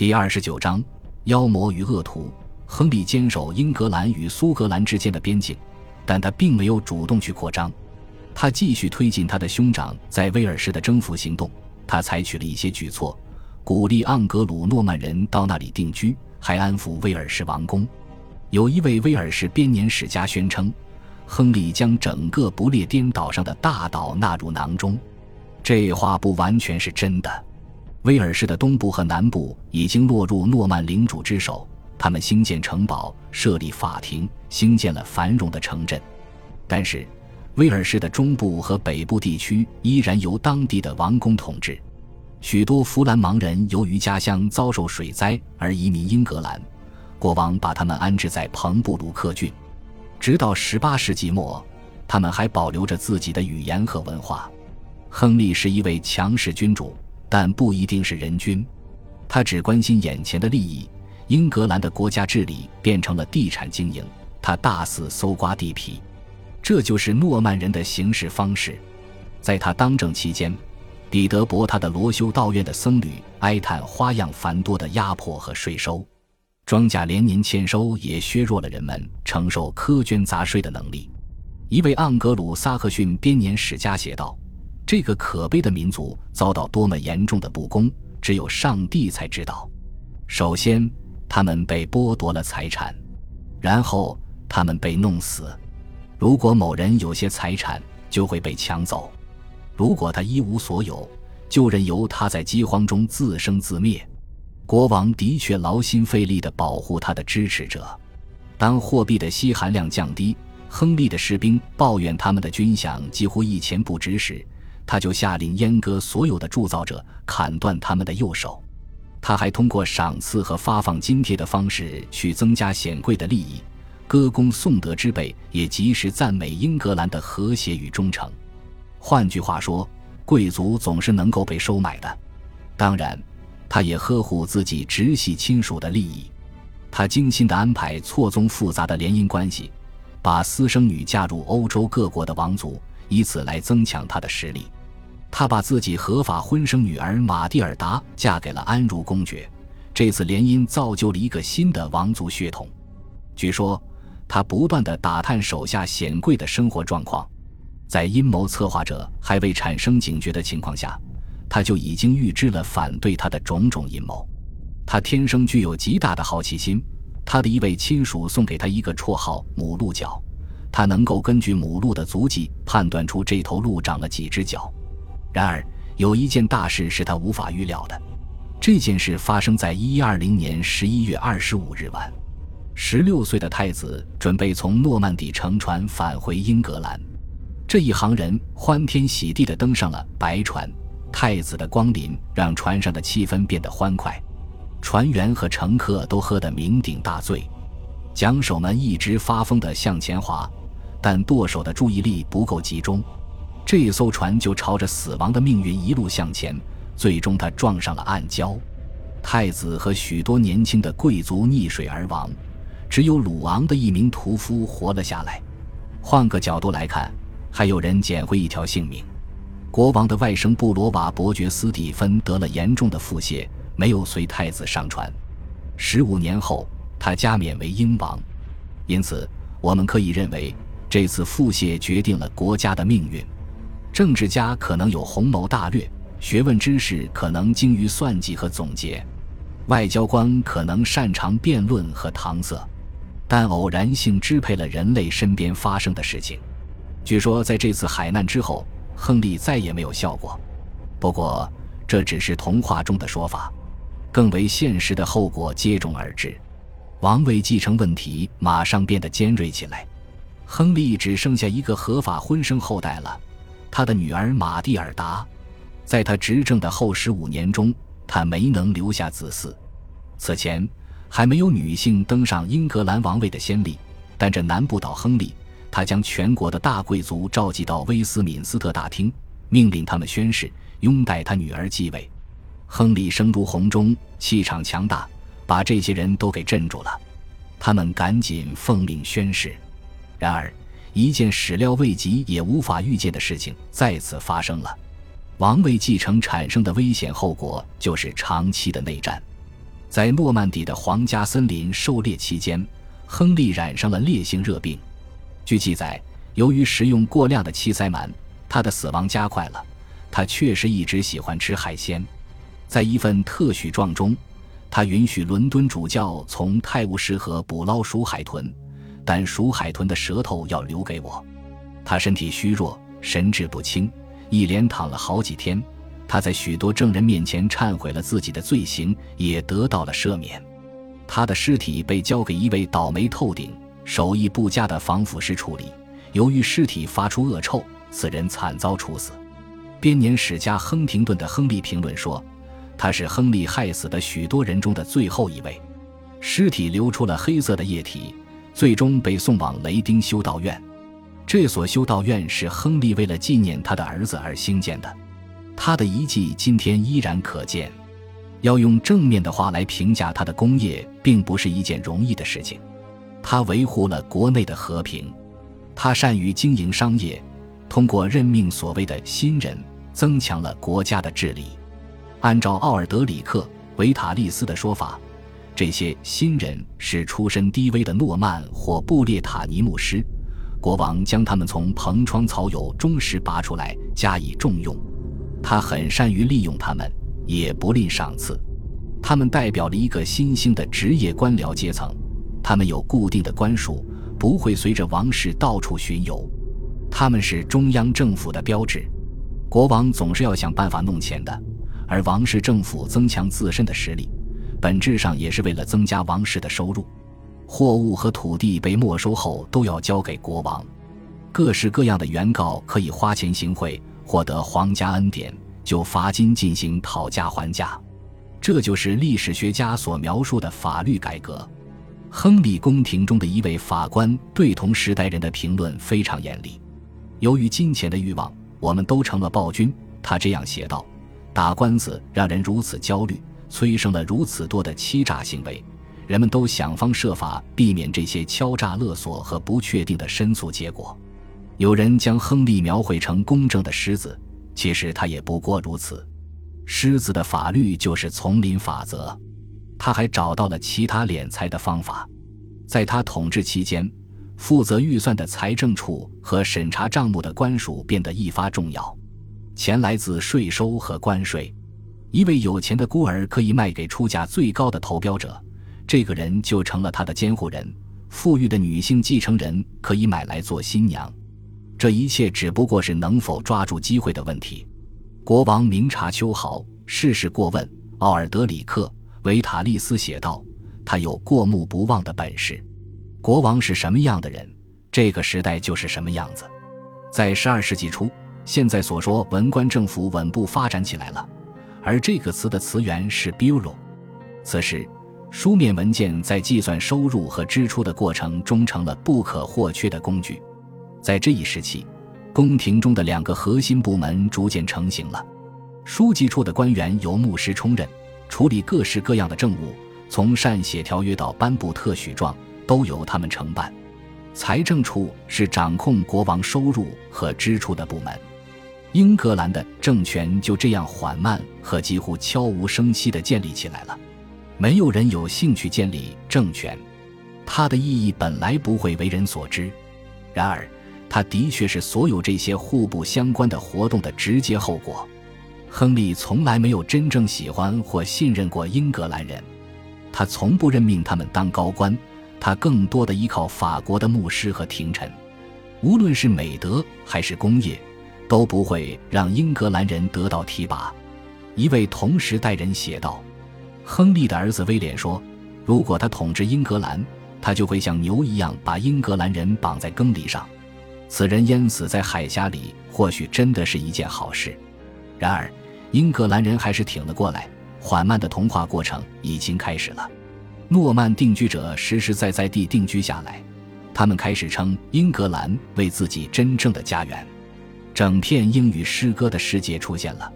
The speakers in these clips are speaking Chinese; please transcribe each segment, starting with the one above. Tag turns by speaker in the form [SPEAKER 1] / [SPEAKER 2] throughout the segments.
[SPEAKER 1] 第二十九章：妖魔与恶徒。亨利坚守英格兰与苏格兰之间的边境，但他并没有主动去扩张。他继续推进他的兄长在威尔士的征服行动。他采取了一些举措，鼓励盎格鲁诺曼人到那里定居，还安抚威尔士王宫。有一位威尔士编年史家宣称，亨利将整个不列颠岛上的大岛纳入囊中。这话不完全是真的。威尔士的东部和南部已经落入诺曼领主之手。他们兴建城堡，设立法庭，兴建了繁荣的城镇。但是，威尔士的中部和北部地区依然由当地的王公统治。许多弗兰芒人由于家乡遭受水灾而移民英格兰，国王把他们安置在彭布鲁克郡。直到18世纪末，他们还保留着自己的语言和文化。亨利是一位强势君主，但不一定是人君。他只关心眼前的利益。英格兰的国家治理变成了地产经营，他大肆搜刮地皮，这就是诺曼人的行事方式。在他当政期间，彼得伯他的罗修道院的僧侣哀叹花样繁多的压迫和税收，庄稼连年欠收也削弱了人们承受苛捐杂税的能力。一位盎格鲁撒克逊编年史家写道：“这个可悲的民族遭到多么严重的不公，只有上帝才知道。首先。”他们被剥夺了财产，然后他们被弄死。如果某人有些财产，就会被抢走；如果他一无所有，就任由他在饥荒中自生自灭。国王的确劳心费力地保护他的支持者。当货币的稀含量降低，亨利的士兵抱怨他们的军饷几乎一钱不值时，他就下令阉割所有的铸造者，砍断他们的右手。他还通过赏赐和发放津贴的方式去增加显贵的利益，歌功颂德之辈也及时赞美英格兰的和谐与忠诚。换句话说，贵族总是能够被收买的。当然，他也呵护自己直系亲属的利益。他精心地安排错综复杂的联姻关系，把私生女嫁入欧洲各国的王族，以此来增强他的实力。他把自己合法婚生女儿玛蒂尔达嫁给了安茹公爵，这次联姻造就了一个新的王族血统。据说，他不断地打探手下显贵的生活状况，在阴谋策划者还未产生警觉的情况下，他就已经预知了反对他的种种阴谋。他天生具有极大的好奇心，他的一位亲属送给他一个绰号“母鹿角”，他能够根据母鹿的足迹判断出这头鹿长了几只脚。然而，有一件大事是他无法预料的。这件事发生在一一二零年十一月二十五日晚。十六岁的太子准备从诺曼底乘船返回英格兰，这一行人欢天喜地地登上了白船。太子的光临让船上的气氛变得欢快，船员和乘客都喝得酩酊大醉，桨手们一直发疯地向前划，但舵手的注意力不够集中。这艘船就朝着死亡的命运一路向前，最终他撞上了暗礁，太子和许多年轻的贵族溺水而亡，只有鲁昂的一名屠夫活了下来。换个角度来看，还有人捡回一条性命。国王的外甥布罗瓦伯爵斯蒂芬得了严重的腹泻，没有随太子上船。十五年后，他加冕为英王。因此，我们可以认为，这次腹泻决定了国家的命运。政治家可能有宏谋大略，学问知识可能精于算计和总结，外交官可能擅长辩论和搪塞，但偶然性支配了人类身边发生的事情。据说在这次海难之后，亨利再也没有笑过。不过这只是童话中的说法，更为现实的后果接踵而至，王位继承问题马上变得尖锐起来。亨利只剩下一个合法婚生后代了。他的女儿玛蒂尔达，在他执政的后十五年中，他没能留下子嗣。此前还没有女性登上英格兰王位的先例，但这难不倒亨利。他将全国的大贵族召集到威斯敏斯特大厅，命令他们宣誓拥戴他女儿继位。亨利声如洪钟，气场强大，把这些人都给镇住了。他们赶紧奉命宣誓。然而。一件始料未及也无法预见的事情再次发生了，王位继承产生的危险后果就是长期的内战。在诺曼底的皇家森林狩猎期间，亨利染上了烈性热病。据记载，由于食用过量的七鳃鳗，他的死亡加快了。他确实一直喜欢吃海鲜。在一份特许状中，他允许伦敦主教从泰晤士河捕捞鼠海豚，但鼠海豚的舌头要留给我。他身体虚弱，神志不清，一连躺了好几天。他在许多证人面前忏悔了自己的罪行，也得到了赦免。他的尸体被交给一位倒霉透顶、手艺不佳的防腐师处理。由于尸体发出恶臭，此人惨遭处死。编年史家亨廷顿的亨利评论说：“他是亨利害死的许多人中的最后一位。”尸体流出了黑色的液体，最终被送往雷丁修道院。这所修道院是亨利为了纪念他的儿子而兴建的。他的遗迹今天依然可见。要用正面的话来评价他的功业，并不是一件容易的事情。他维护了国内的和平，他善于经营商业，通过任命所谓的新人，增强了国家的治理。按照奥尔德里克·维塔利斯的说法，这些新人是出身低微的诺曼或布列塔尼牧师。国王将他们从蓬窗草友中时拔出来，加以重用。他很善于利用他们，也不吝赏赐。他们代表了一个新兴的职业官僚阶层，他们有固定的官署，不会随着王室到处巡游。他们是中央政府的标志。国王总是要想办法弄钱的，而王室政府增强自身的实力，本质上也是为了增加王室的收入。货物和土地被没收后，都要交给国王。各式各样的原告可以花钱行贿。获得皇家恩典，就罚金进行讨价还价，这就是历史学家所描述的法律改革。亨利宫廷中的一位法官对同时代人的评论非常严厉。由于金钱的欲望，我们都成了暴君。他这样写道：“打官司让人如此焦虑，催生了如此多的欺诈行为，人们都想方设法避免这些敲诈勒索和不确定的申诉结果。”有人将亨利描绘成公正的狮子，其实他也不过如此。狮子的法律就是丛林法则。他还找到了其他敛财的方法。在他统治期间，负责预算的财政处和审查账目的官署变得愈发重要。钱来自税收和关税。一位有钱的孤儿可以卖给出价最高的投标者，这个人就成了他的监护人。富裕的女性继承人可以买来做新娘。这一切只不过是能否抓住机会的问题。国王明察秋毫，事事过问。奥尔德里克·维塔利斯写道：“他有过目不忘的本事。国王是什么样的人，这个时代就是什么样子。”在十二世纪初，现在所说文官政府稳步发展起来了，而这个词的词源是 bureau。此时，书面文件在计算收入和支出的过程中成了不可或缺的工具。在这一时期，宫廷中的两个核心部门逐渐成型了。书记处的官员由牧师充任，处理各式各样的政务，从善写条约到颁布特许状，都由他们承办。财政处是掌控国王收入和支出的部门。英格兰的政权就这样缓慢和几乎悄无声息地建立起来了。没有人有兴趣建立政权，它的意义本来不会为人所知。然而。它的确是所有这些互不相关的活动的直接后果。亨利从来没有真正喜欢或信任过英格兰人，他从不任命他们当高官，他更多的依靠法国的牧师和廷臣。无论是美德还是工业，都不会让英格兰人得到提拔。一位同时代人写道：“亨利的儿子威廉说，如果他统治英格兰，他就会像牛一样把英格兰人绑在耕地上。”此人淹死在海峡里，或许真的是一件好事。然而，英格兰人还是挺了过来。缓慢的同化过程已经开始了。诺曼定居者实实在在地定居下来，他们开始称英格兰为自己真正的家园。整片英语诗歌的世界出现了。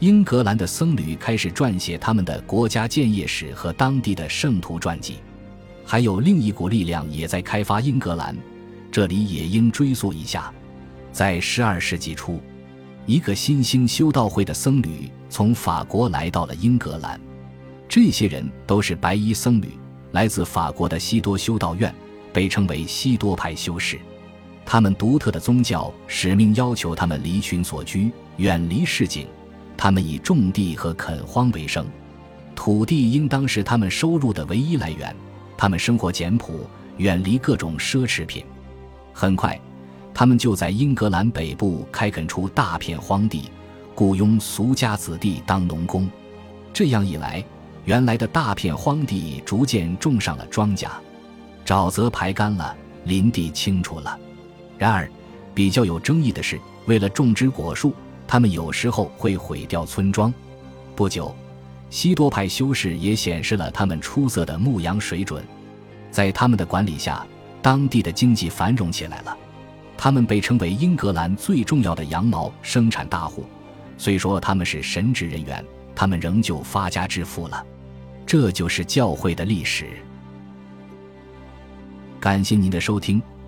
[SPEAKER 1] 英格兰的僧侣开始撰写他们的国家建业史和当地的圣徒传记。还有另一股力量也在开发英格兰。这里也应追溯一下，在十二世纪初，一个新兴修道会的僧侣从法国来到了英格兰。这些人都是白衣僧侣，来自法国的西多修道院，被称为西多派修士。他们独特的宗教使命要求他们离群所居，远离市井。他们以种地和垦荒为生，土地应当是他们收入的唯一来源。他们生活简朴，远离各种奢侈品。很快，他们就在英格兰北部开垦出大片荒地，雇佣俗家子弟当农工。这样一来，原来的大片荒地逐渐种上了庄稼，沼泽排干了，林地清除了。然而，比较有争议的是，为了种植果树，他们有时候会毁掉村庄。不久，西多派修士也显示了他们出色的牧羊水准，在他们的管理下，当地的经济繁荣起来了。他们被称为英格兰最重要的羊毛生产大户。虽说他们是神职人员，他们仍旧发家致富了。这就是教会的历史。感谢您的收听。